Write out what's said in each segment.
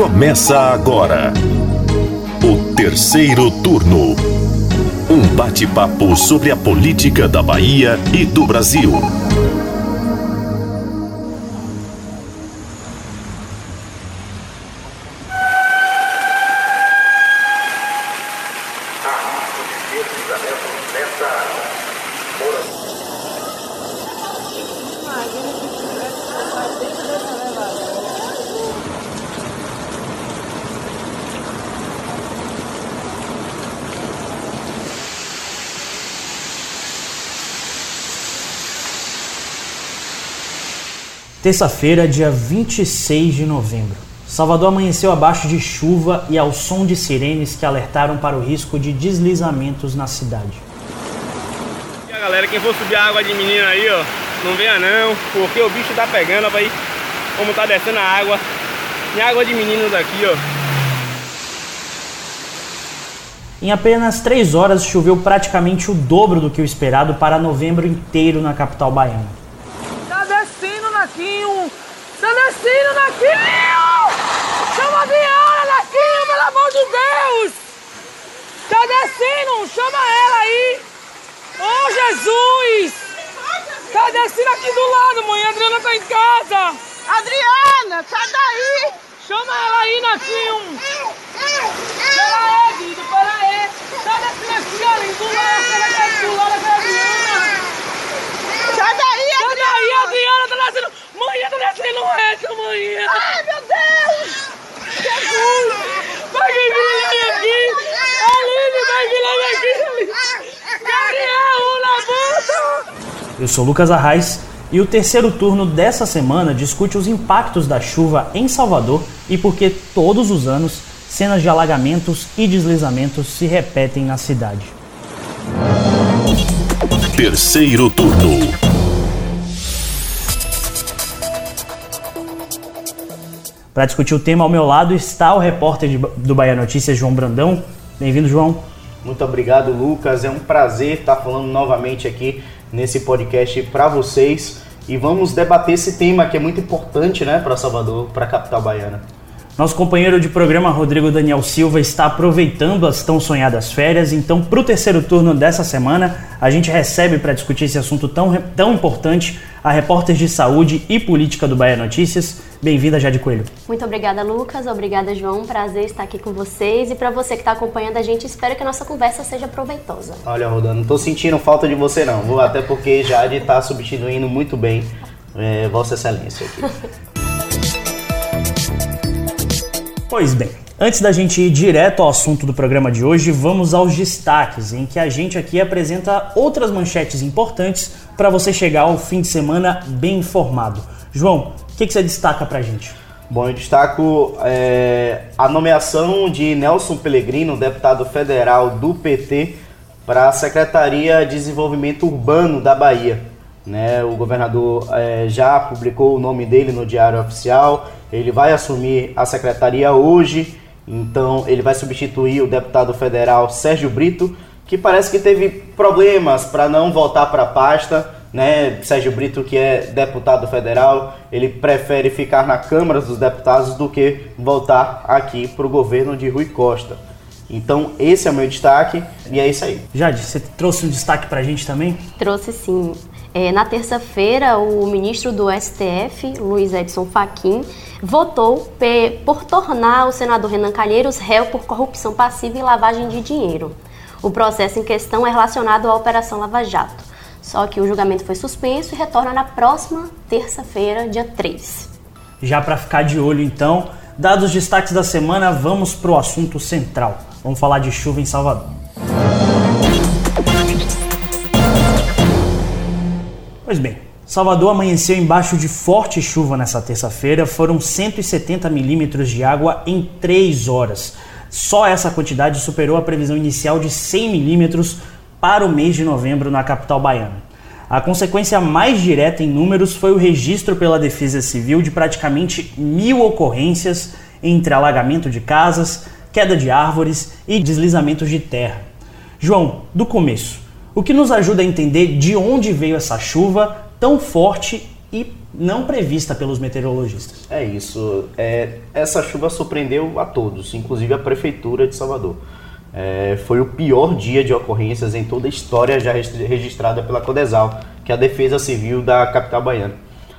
Começa agora o terceiro turno. Um bate-papo sobre a política da Bahia e do Brasil. Terça-feira, dia 26 de novembro. Salvador amanheceu abaixo de chuva e ao som de sirenes que alertaram para o risco de deslizamentos na cidade. E a galera, quem for subir a água de menina aí, ó, não venha não, porque o bicho tá pegando, ó, aí, como tá descendo a água. Tem água de menino daqui, ó. Em apenas três horas choveu praticamente o dobro do que o esperado para novembro inteiro na capital baiana. Naquinho! Celestino Naquinho! Chama a Diana, Naquinho, pelo amor de Deus! Descendo, chama ela aí! Oh, Jesus! Descendo aqui do lado, mãe. A Adriana tá em casa! Adriana, sai daí! Chama ela aí, Naquinho! Pera aí, Guido, pera aí! Descendo aqui, ali, do lado, ela do lado da Adriana! Sai daí, Adriana! Sai daí, Adriana, tá descendo! Mãe, tá descendo reto, mãe! Ai, meu Deus! Jesus! Vai vir Guilherme aqui! Aline, vai Guilherme aqui! Gabriel, levanta! Eu sou Lucas Arraes e o terceiro turno dessa semana discute os impactos da chuva em Salvador e por que todos os anos cenas de alagamentos e deslizamentos se repetem na cidade. Terceiro turno. Para discutir o tema ao meu lado está o repórter de, do Bahia Notícias, João Brandão. Bem-vindo, João. Muito obrigado, Lucas. É um prazer estar falando novamente aqui nesse podcast para vocês e vamos debater esse tema que é muito importante, né, para Salvador, para a capital baiana. Nosso companheiro de programa, Rodrigo Daniel Silva, está aproveitando as tão sonhadas férias, então, para o terceiro turno dessa semana, a gente recebe para discutir esse assunto tão, tão importante a repórter de saúde e política do Bahia Notícias. Bem-vinda, Jade Coelho. Muito obrigada, Lucas. Obrigada, João. Prazer estar aqui com vocês. E para você que está acompanhando a gente, espero que a nossa conversa seja proveitosa. Olha, Roda, não estou sentindo falta de você, não. Até porque Jade está substituindo muito bem é, Vossa Excelência aqui. Pois bem, antes da gente ir direto ao assunto do programa de hoje, vamos aos destaques, em que a gente aqui apresenta outras manchetes importantes para você chegar ao fim de semana bem informado. João, o que, que você destaca para a gente? Bom, eu destaco é, a nomeação de Nelson Pellegrino, deputado federal do PT, para a Secretaria de Desenvolvimento Urbano da Bahia. Né? O governador é, já publicou o nome dele no Diário Oficial ele vai assumir a secretaria hoje, então ele vai substituir o deputado federal Sérgio Brito, que parece que teve problemas para não voltar para a pasta. Né? Sérgio Brito, que é deputado federal, ele prefere ficar na Câmara dos Deputados do que voltar aqui para o governo de Rui Costa. Então, esse é o meu destaque e é isso aí. Jade, você trouxe um destaque para a gente também? Trouxe sim. É, na terça-feira, o ministro do STF, Luiz Edson Fachin, votou por tornar o senador Renan Calheiros réu por corrupção passiva e lavagem de dinheiro. O processo em questão é relacionado à Operação Lava Jato. Só que o julgamento foi suspenso e retorna na próxima terça-feira, dia 3. Já para ficar de olho, então, dados os destaques da semana, vamos para o assunto central. Vamos falar de chuva em Salvador. Pois bem, Salvador amanheceu embaixo de forte chuva nessa terça-feira. Foram 170 milímetros de água em 3 horas. Só essa quantidade superou a previsão inicial de 100 milímetros para o mês de novembro na capital baiana. A consequência mais direta em números foi o registro pela Defesa Civil de praticamente mil ocorrências entre alagamento de casas, queda de árvores e deslizamentos de terra. João, do começo, o que nos ajuda a entender de onde veio essa chuva tão forte e não prevista pelos meteorologistas. É isso. É, essa chuva surpreendeu a todos, inclusive a prefeitura de Salvador. É, foi o pior dia de ocorrências em toda a história já registrada pela Codesal, que é a Defesa Civil da capital baiana.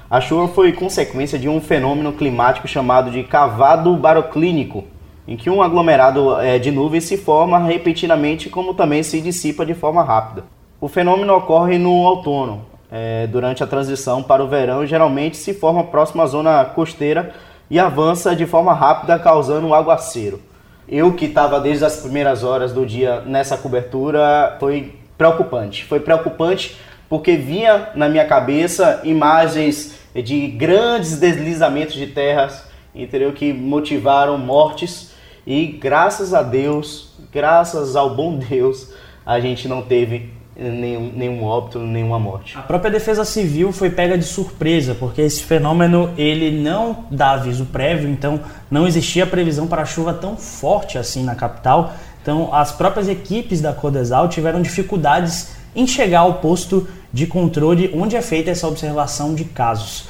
A chuva foi consequência de um fenômeno climático chamado de cavado baroclínico, em que um aglomerado é, de nuvens se forma repentinamente, como também se dissipa de forma rápida. O fenômeno ocorre no outono, é, durante a transição para o verão, geralmente se forma próximo à zona costeira e avança de forma rápida, causando um aguaceiro. Eu que estava desde as primeiras horas do dia nessa cobertura, foi preocupante. Foi preocupante porque vinha na minha cabeça imagens de grandes deslizamentos de terras, entendeu? Que motivaram mortes e graças a Deus, graças ao bom Deus, a gente não teve nenhum, nenhum óbito, nenhuma morte. A própria Defesa Civil foi pega de surpresa, porque esse fenômeno ele não dá aviso prévio, então não existia previsão para chuva tão forte assim na capital. Então as próprias equipes da Codesal tiveram dificuldades em chegar ao posto de controle onde é feita essa observação de casos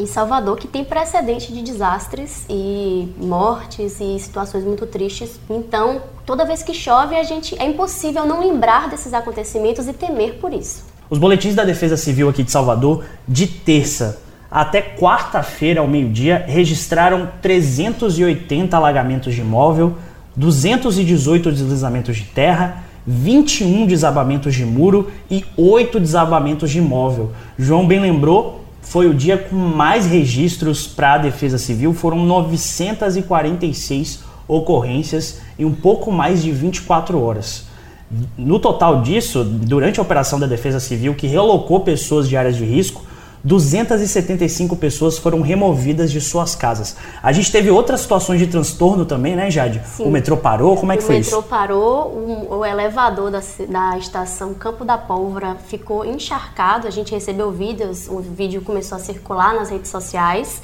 em Salvador, que tem precedente de desastres e mortes e situações muito tristes. Então, toda vez que chove, a gente é impossível não lembrar desses acontecimentos e temer por isso. Os boletins da Defesa Civil aqui de Salvador, de terça até quarta-feira ao meio-dia, registraram 380 alagamentos de imóvel, 218 deslizamentos de terra, 21 desabamentos de muro e 8 desabamentos de imóvel. João bem lembrou, foi o dia com mais registros para a Defesa Civil, foram 946 ocorrências em um pouco mais de 24 horas. No total disso, durante a operação da Defesa Civil, que relocou pessoas de áreas de risco, 275 pessoas foram removidas de suas casas. A gente teve outras situações de transtorno também, né, Jade? Sim. O metrô parou, como é que o foi isso? O metrô parou, o, o elevador da, da, estação Campo da Pólvora ficou encharcado, a gente recebeu vídeos, o vídeo começou a circular nas redes sociais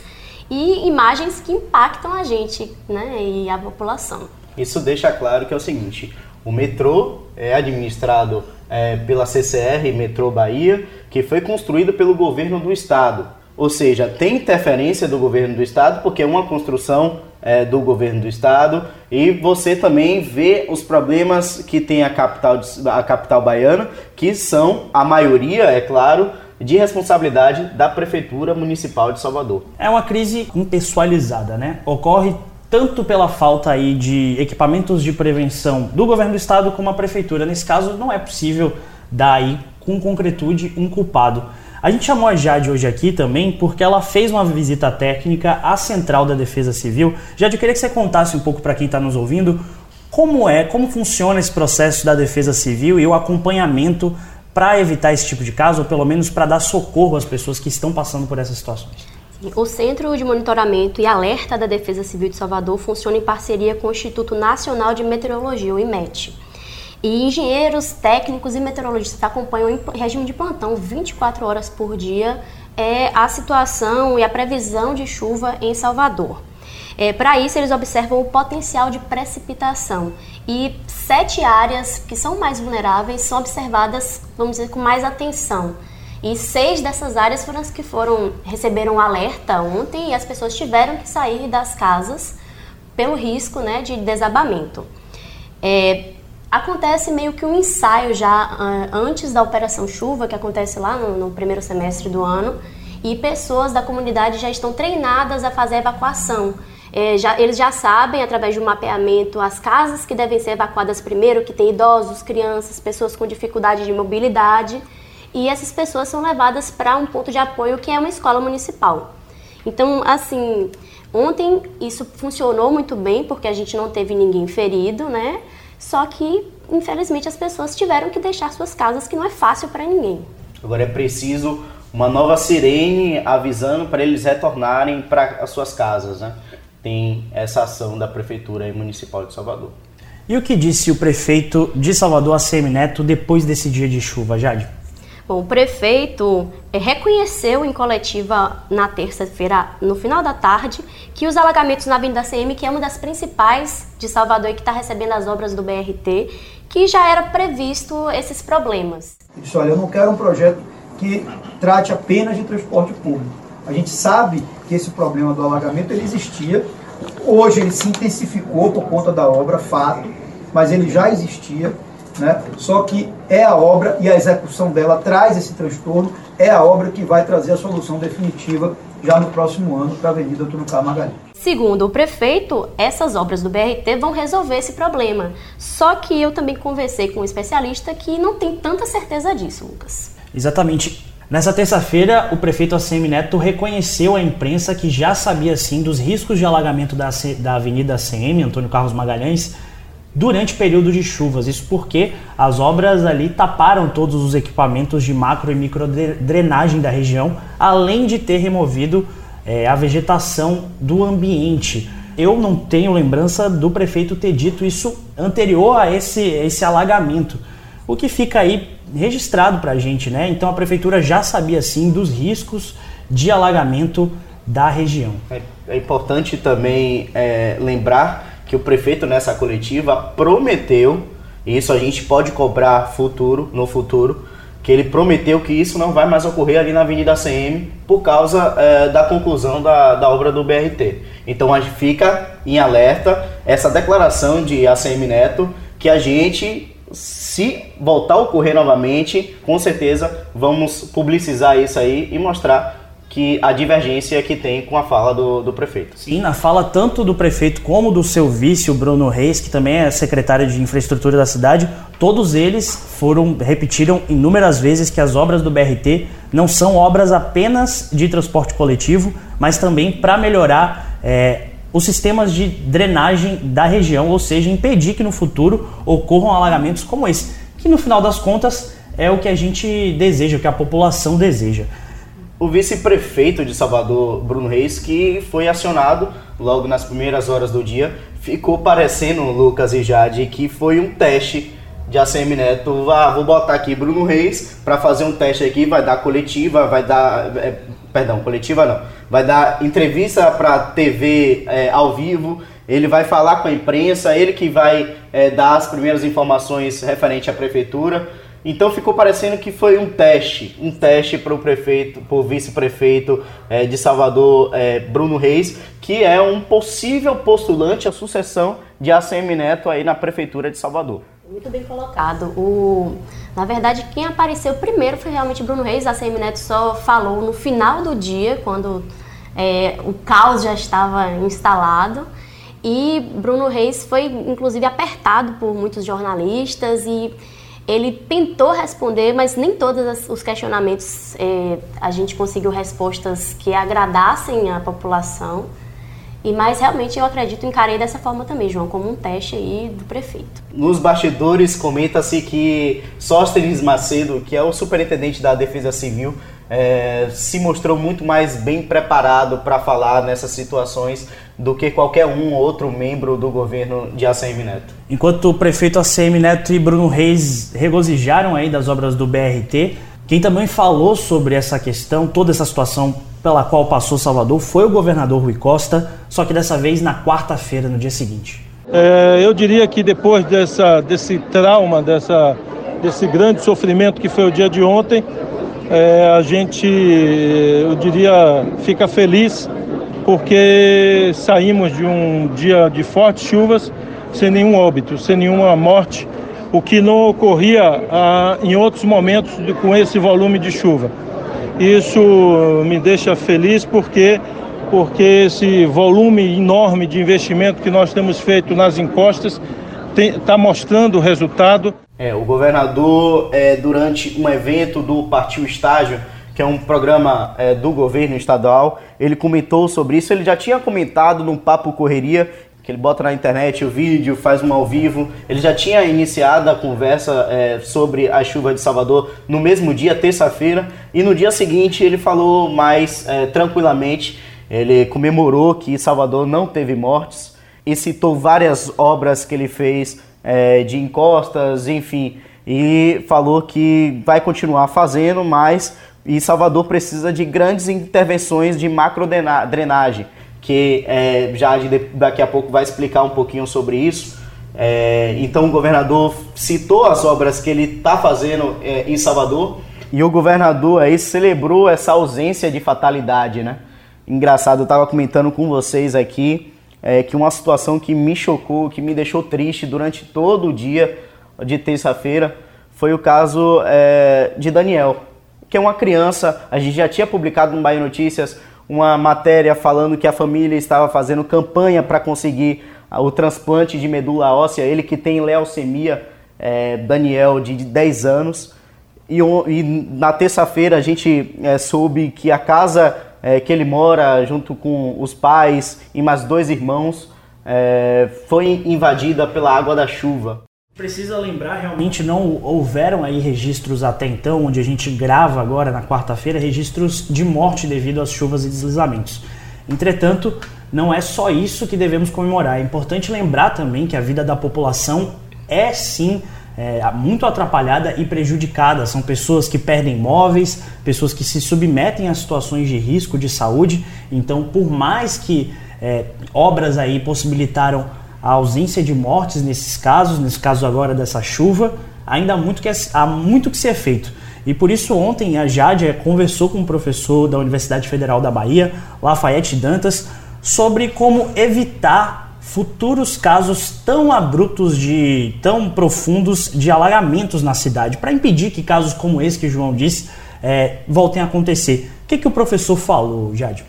e imagens que impactam a gente né, e a população. Isso deixa claro que é o seguinte, o metrô é administrado é, pela CCR, Metrô Bahia, que foi construído pelo governo do estado. Ou seja, tem interferência do governo do estado, porque é uma construção é, do governo do estado, e você também vê os problemas que tem a capital, a capital baiana, que são, a maioria, é claro, de responsabilidade da Prefeitura Municipal de Salvador. É uma crise impessoalizada, né? Ocorre tanto pela falta aí de equipamentos de prevenção do governo do estado como a prefeitura. Nesse caso, não é possível dar aí com concretude um culpado. A gente chamou a Jade hoje aqui também porque ela fez uma visita técnica à Central da Defesa Civil. Jade, eu queria que você contasse um pouco para quem está nos ouvindo como é, como funciona esse processo da Defesa Civil e o acompanhamento para evitar esse tipo de caso, ou pelo menos para dar socorro às pessoas que estão passando por essas situações. O Centro de Monitoramento e Alerta da Defesa Civil de Salvador funciona em parceria com o Instituto Nacional de Meteorologia, o IMET. E engenheiros, técnicos e meteorologistas acompanham em regime de plantão 24 horas por dia é, a situação e a previsão de chuva em Salvador. É, Para isso, eles observam o potencial de precipitação e sete áreas que são mais vulneráveis são observadas, vamos dizer, com mais atenção. E seis dessas áreas foram as que foram receberam alerta ontem e as pessoas tiveram que sair das casas pelo risco né, de desabamento. É, acontece meio que um ensaio já uh, antes da operação chuva, que acontece lá no, no, primeiro semestre do ano, e pessoas da comunidade já estão treinadas a fazer a evacuação. É, já, eles já sabem, através de um mapeamento, as casas que devem ser evacuadas primeiro, que tem idosos, crianças, pessoas com dificuldade de mobilidade e essas pessoas são levadas para um ponto de apoio que é uma escola municipal. Então, assim, ontem isso funcionou muito bem porque a gente não teve ninguém ferido, né? Só que, infelizmente, as pessoas tiveram que deixar suas casas, que não é fácil para ninguém. Agora é preciso uma nova sirene avisando para eles retornarem para as suas casas, né? Tem essa ação da Prefeitura Municipal de Salvador. E o que disse o prefeito de Salvador, ACM Neto, depois desse dia de chuva, Jade? Bom, o prefeito eh, reconheceu em coletiva na terça-feira, no final da tarde, que os alagamentos na Avenida CM, que é uma das principais de Salvador e que está recebendo as obras do BRT, que já era previsto esses problemas. Disse, olha, eu não quero um projeto que trate apenas de transporte público. A gente sabe que esse problema do alagamento ele existia. Hoje ele se intensificou por conta da obra, fato, mas ele já existia. Né? Só que é a obra e a execução dela traz esse transtorno, é a obra que vai trazer a solução definitiva já no próximo ano para a Avenida Antônio Carlos Magalhães. Segundo o prefeito, essas obras do BRT vão resolver esse problema. Só que eu também conversei com um especialista que não tem tanta certeza disso, Lucas. Exatamente. Nessa terça-feira, o prefeito ACM Neto reconheceu à imprensa que já sabia sim dos riscos de alagamento da, da Avenida ACM, Antônio Carlos Magalhães, durante período de chuvas. Isso porque as obras ali taparam todos os equipamentos de macro e micro drenagem da região, além de ter removido é, a vegetação do ambiente. Eu não tenho lembrança do prefeito ter dito isso anterior a esse, esse alagamento, o que fica aí registrado para a gente, né? Então a prefeitura já sabia sim dos riscos de alagamento da região. É, é importante também é, lembrar que o prefeito nessa coletiva prometeu, e isso a gente pode cobrar futuro, no futuro, que ele prometeu que isso não vai mais ocorrer ali na Avenida CM por causa é, da conclusão da, da obra do BRT. Então a gente fica em alerta essa declaração de ACM Neto que a gente, se voltar a ocorrer novamente, com certeza vamos publicizar isso aí e mostrar que a divergência que tem com a fala do, do prefeito. Sim, na fala tanto do prefeito como do seu vice, o Bruno Reis, que também é secretário de infraestrutura da cidade, todos eles foram repetiram inúmeras vezes que as obras do BRT não são obras apenas de transporte coletivo, mas também para melhorar é, os sistemas de drenagem da região, ou seja, impedir que no futuro ocorram alagamentos como esse, que no final das contas é o que a gente deseja, o que a população deseja o vice-prefeito de Salvador, Bruno Reis, que foi acionado logo nas primeiras horas do dia, ficou parecendo, Lucas e Jade, que foi um teste de ACM Neto. Ah, vou botar aqui Bruno Reis para fazer um teste aqui, vai dar coletiva, vai dar. É, perdão, coletiva não. Vai dar entrevista para TV é, ao vivo. Ele vai falar com a imprensa, ele que vai é, dar as primeiras informações referente à prefeitura. Então ficou parecendo que foi um teste, um teste para o prefeito, para o vice-prefeito é, de Salvador, é, Bruno Reis, que é um possível postulante à sucessão de ACM Neto aí na prefeitura de Salvador. Muito bem colocado. O, na verdade, quem apareceu primeiro foi realmente Bruno Reis. A ACM Neto só falou no final do dia, quando é, o caos já estava instalado. E Bruno Reis foi, inclusive, apertado por muitos jornalistas e ele tentou responder, mas nem todos os questionamentos é, a gente conseguiu respostas que agradassem a população. E mas realmente eu acredito, encarei dessa forma também, João, como um teste aí do prefeito. Nos bastidores comenta-se que Sóstenes Macedo, que é o superintendente da Defesa Civil, é, se mostrou muito mais bem preparado para falar nessas situações do que qualquer um outro membro do governo de ACM Neto. Enquanto o prefeito ACM Neto e Bruno Reis regozijaram aí das obras do BRT, quem também falou sobre essa questão, toda essa situação pela qual passou Salvador, foi o governador Rui Costa, só que dessa vez na quarta-feira, no dia seguinte. É, eu diria que depois dessa, desse trauma, dessa, desse grande sofrimento que foi o dia de ontem, é, a gente, eu diria, fica feliz porque saímos de um dia de fortes chuvas sem nenhum óbito, sem nenhuma morte, o que não ocorria ah, em outros momentos com esse volume de chuva. Isso me deixa feliz porque porque esse volume enorme de investimento que nós temos feito nas encostas está mostrando o resultado. É, o governador, é, durante um evento do Partiu Estágio, que é um programa é, do governo estadual, ele comentou sobre isso. Ele já tinha comentado no Papo Correria, que ele bota na internet o vídeo, faz um ao vivo. Ele já tinha iniciado a conversa é, sobre a chuva de Salvador no mesmo dia, terça-feira, e no dia seguinte ele falou mais é, tranquilamente. Ele comemorou que Salvador não teve mortes e citou várias obras que ele fez é, de encostas, enfim, e falou que vai continuar fazendo, mas e Salvador precisa de grandes intervenções de macro drenagem, que é, já daqui a pouco vai explicar um pouquinho sobre isso. É, então o governador citou as obras que ele está fazendo é, em Salvador E o governador aí celebrou essa ausência de fatalidade, né? Engraçado, eu estava comentando com vocês aqui é, que uma situação que me chocou, que me deixou triste durante todo o dia de terça-feira foi o caso é, de Daniel, que é uma criança. A gente já tinha publicado no Bahia Notícias uma matéria falando que a família estava fazendo campanha para conseguir o transplante de medula óssea. Ele que tem leucemia, é, Daniel, de 10 anos. E, e na terça-feira a gente é, soube que a casa é, que ele mora junto com os pais e mais dois irmãos é, foi invadida pela água da chuva. Precisa lembrar, realmente não houveram aí registros até então, onde a gente grava agora na quarta-feira, registros de morte devido às chuvas e deslizamentos. Entretanto, não é só isso que devemos comemorar. É importante lembrar também que a vida da população é sim é, muito atrapalhada e prejudicada. São pessoas que perdem móveis, pessoas que se submetem a situações de risco de saúde. Então, por mais que é, obras aí possibilitaram a ausência de mortes nesses casos, nesse caso agora dessa chuva, ainda há muito que, há muito que ser feito. E por isso ontem a Jade conversou com um professor da Universidade Federal da Bahia, Lafayette Dantas, sobre como evitar futuros casos tão abruptos de tão profundos de alagamentos na cidade, para impedir que casos como esse que o João disse é, voltem a acontecer. O que, que o professor falou, Jade?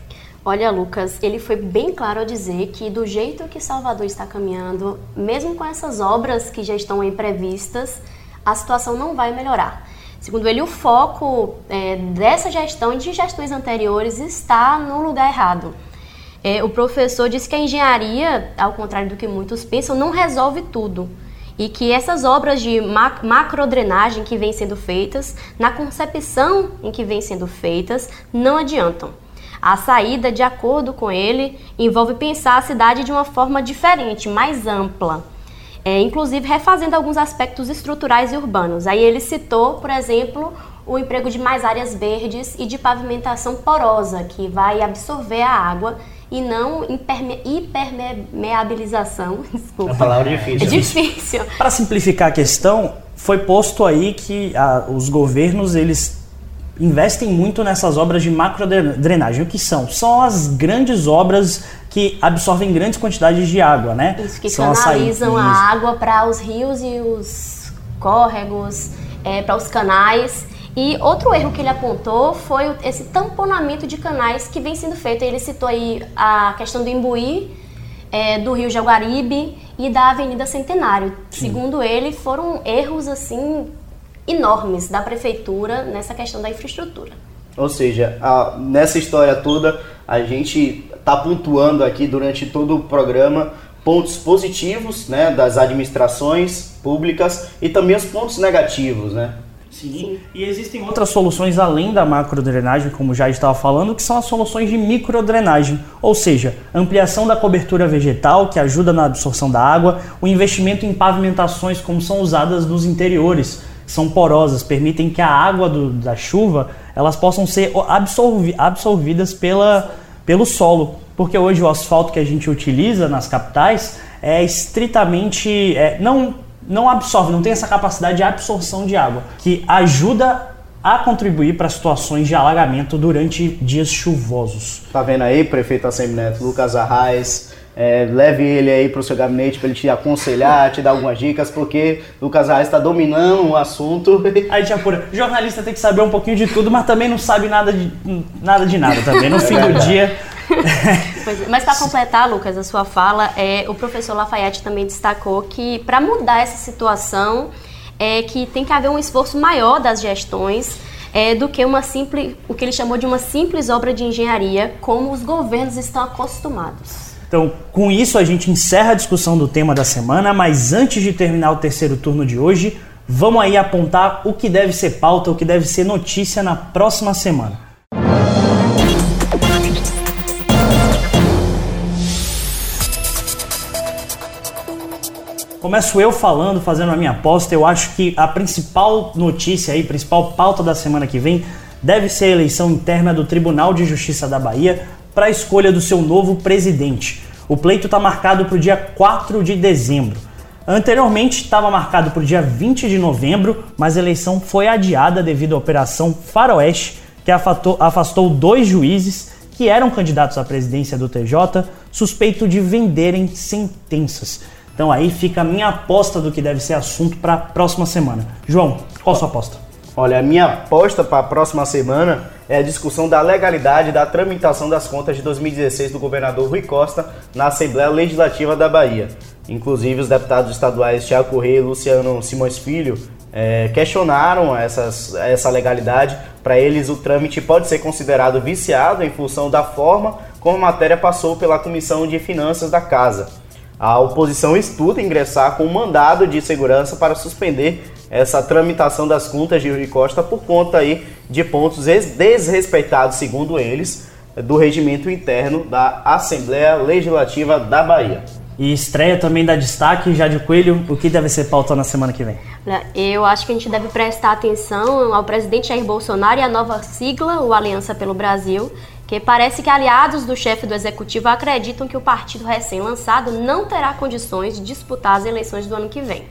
Olha, Lucas, ele foi bem claro ao dizer que do jeito que Salvador está caminhando, mesmo com essas obras que já estão aí previstas, a situação não vai melhorar. Segundo ele, o foco é, dessa gestão e de gestões anteriores está no lugar errado. É, o professor disse que a engenharia, ao contrário do que muitos pensam, não resolve tudo. E que essas obras de macrodrenagem que vêm sendo feitas, na concepção em que vêm sendo feitas, não adiantam. A saída, de acordo com ele, envolve pensar a cidade de uma forma diferente, mais ampla. É, inclusive refazendo alguns aspectos estruturais e urbanos. Aí ele citou, por exemplo, o emprego de mais áreas verdes e de pavimentação porosa, que vai absorver a água e não hiperme hipermeabilização. Desculpa. É uma palavra difícil. É difícil. Para simplificar a questão, foi posto aí que a, os governos eles investem muito nessas obras de macrodrenagem. O que são? São as grandes obras que absorvem grandes quantidades de água, né? Isso, que são canalizam a água para os rios e os córregos, é, para os canais. E outro erro que ele apontou foi esse tamponamento de canais que vem sendo feito. Ele citou aí a questão do Imbuí, é, do Rio Jaguaribe e da Avenida Centenário. Sim. Segundo ele, foram erros assim enormes da prefeitura nessa questão da infraestrutura. Ou seja, a, nessa história toda, a gente está pontuando aqui durante todo o programa pontos positivos né, das administrações públicas e também os pontos negativos, né? Sim. Sim. E existem outras soluções além da macrodrenagem, como já estava falando, que são as soluções de microdrenagem, ou seja, ampliação da cobertura vegetal, que ajuda na absorção da água, o investimento em pavimentações como são usadas nos interiores, são porosas, permitem que a água do, da chuva elas possam ser absorvi, absorvidas pela, pelo solo. Porque hoje o asfalto que a gente utiliza nas capitais é estritamente. É, não, não absorve, não tem essa capacidade de absorção de água, que ajuda a contribuir para situações de alagamento durante dias chuvosos. Tá vendo aí, prefeito Assemineto, Lucas Arraes, é, leve ele aí para o seu gabinete para ele te aconselhar, te dar algumas dicas, porque Lucas Arraes está dominando o assunto. Aí te apura. Jornalista tem que saber um pouquinho de tudo, mas também não sabe nada de nada, de nada também. No fim do dia. É, mas para completar, Lucas, a sua fala, é, o professor Lafayette também destacou que para mudar essa situação é que tem que haver um esforço maior das gestões é, do que uma simples, o que ele chamou de uma simples obra de engenharia, como os governos estão acostumados. Então, com isso, a gente encerra a discussão do tema da semana, mas antes de terminar o terceiro turno de hoje, vamos aí apontar o que deve ser pauta, o que deve ser notícia na próxima semana. Começo eu falando, fazendo a minha aposta. Eu acho que a principal notícia aí, principal pauta da semana que vem, deve ser a eleição interna do Tribunal de Justiça da Bahia, para a escolha do seu novo presidente. O pleito está marcado para o dia 4 de dezembro. Anteriormente estava marcado para o dia 20 de novembro, mas a eleição foi adiada devido à Operação Faroeste, que afastou, afastou dois juízes que eram candidatos à presidência do TJ, suspeito de venderem sentenças. Então aí fica a minha aposta do que deve ser assunto para a próxima semana. João, qual a sua aposta? Olha, a minha aposta para a próxima semana é a discussão da legalidade da tramitação das contas de 2016 do governador Rui Costa na Assembleia Legislativa da Bahia. Inclusive, os deputados estaduais Tiago Corrêa e Luciano Simões Filho é, questionaram essas, essa legalidade. Para eles, o trâmite pode ser considerado viciado em função da forma como a matéria passou pela Comissão de Finanças da Casa. A oposição estuda ingressar com um mandado de segurança para suspender essa tramitação das contas de Rui Costa por conta aí de pontos desrespeitados, segundo eles, do regimento interno da Assembleia Legislativa da Bahia. E estreia também da destaque, já de Coelho, o que deve ser pauta na semana que vem? Eu acho que a gente deve prestar atenção ao presidente Jair Bolsonaro e à nova sigla, o Aliança pelo Brasil, que parece que aliados do chefe do executivo acreditam que o partido recém-lançado não terá condições de disputar as eleições do ano que vem.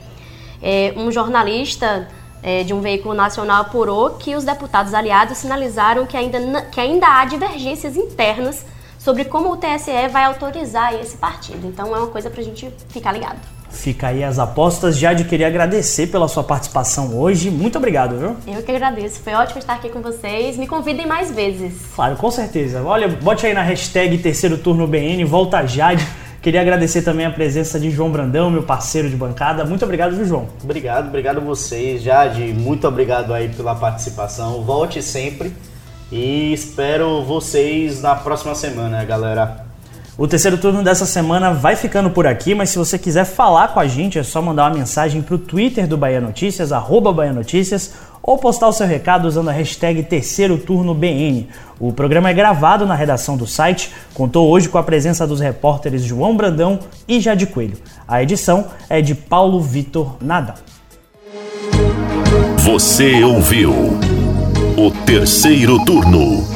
É, um jornalista é, de um veículo nacional apurou que os deputados aliados sinalizaram que ainda, que ainda há divergências internas sobre como o TSE vai autorizar esse partido. Então é uma coisa para a gente ficar ligado. Fica aí as apostas. Jade, queria agradecer pela sua participação hoje. Muito obrigado, viu? Eu que agradeço. Foi ótimo estar aqui com vocês. Me convidem mais vezes. Claro, com certeza. Olha, bote aí na hashtag terceiro turno BN, volta Jade. Queria agradecer também a presença de João Brandão, meu parceiro de bancada. Muito obrigado, viu, João? Obrigado, obrigado a vocês, Jade. Muito obrigado aí pela participação. Volte sempre e espero vocês na próxima semana, galera. O terceiro turno dessa semana vai ficando por aqui, mas se você quiser falar com a gente, é só mandar uma mensagem para o Twitter do Bahia Notícias, arroba Bahia Notícias, ou postar o seu recado usando a hashtag Terceiro Turno BN. O programa é gravado na redação do site, contou hoje com a presença dos repórteres João Brandão e Jade Coelho. A edição é de Paulo Vitor Nadal. Você ouviu o Terceiro Turno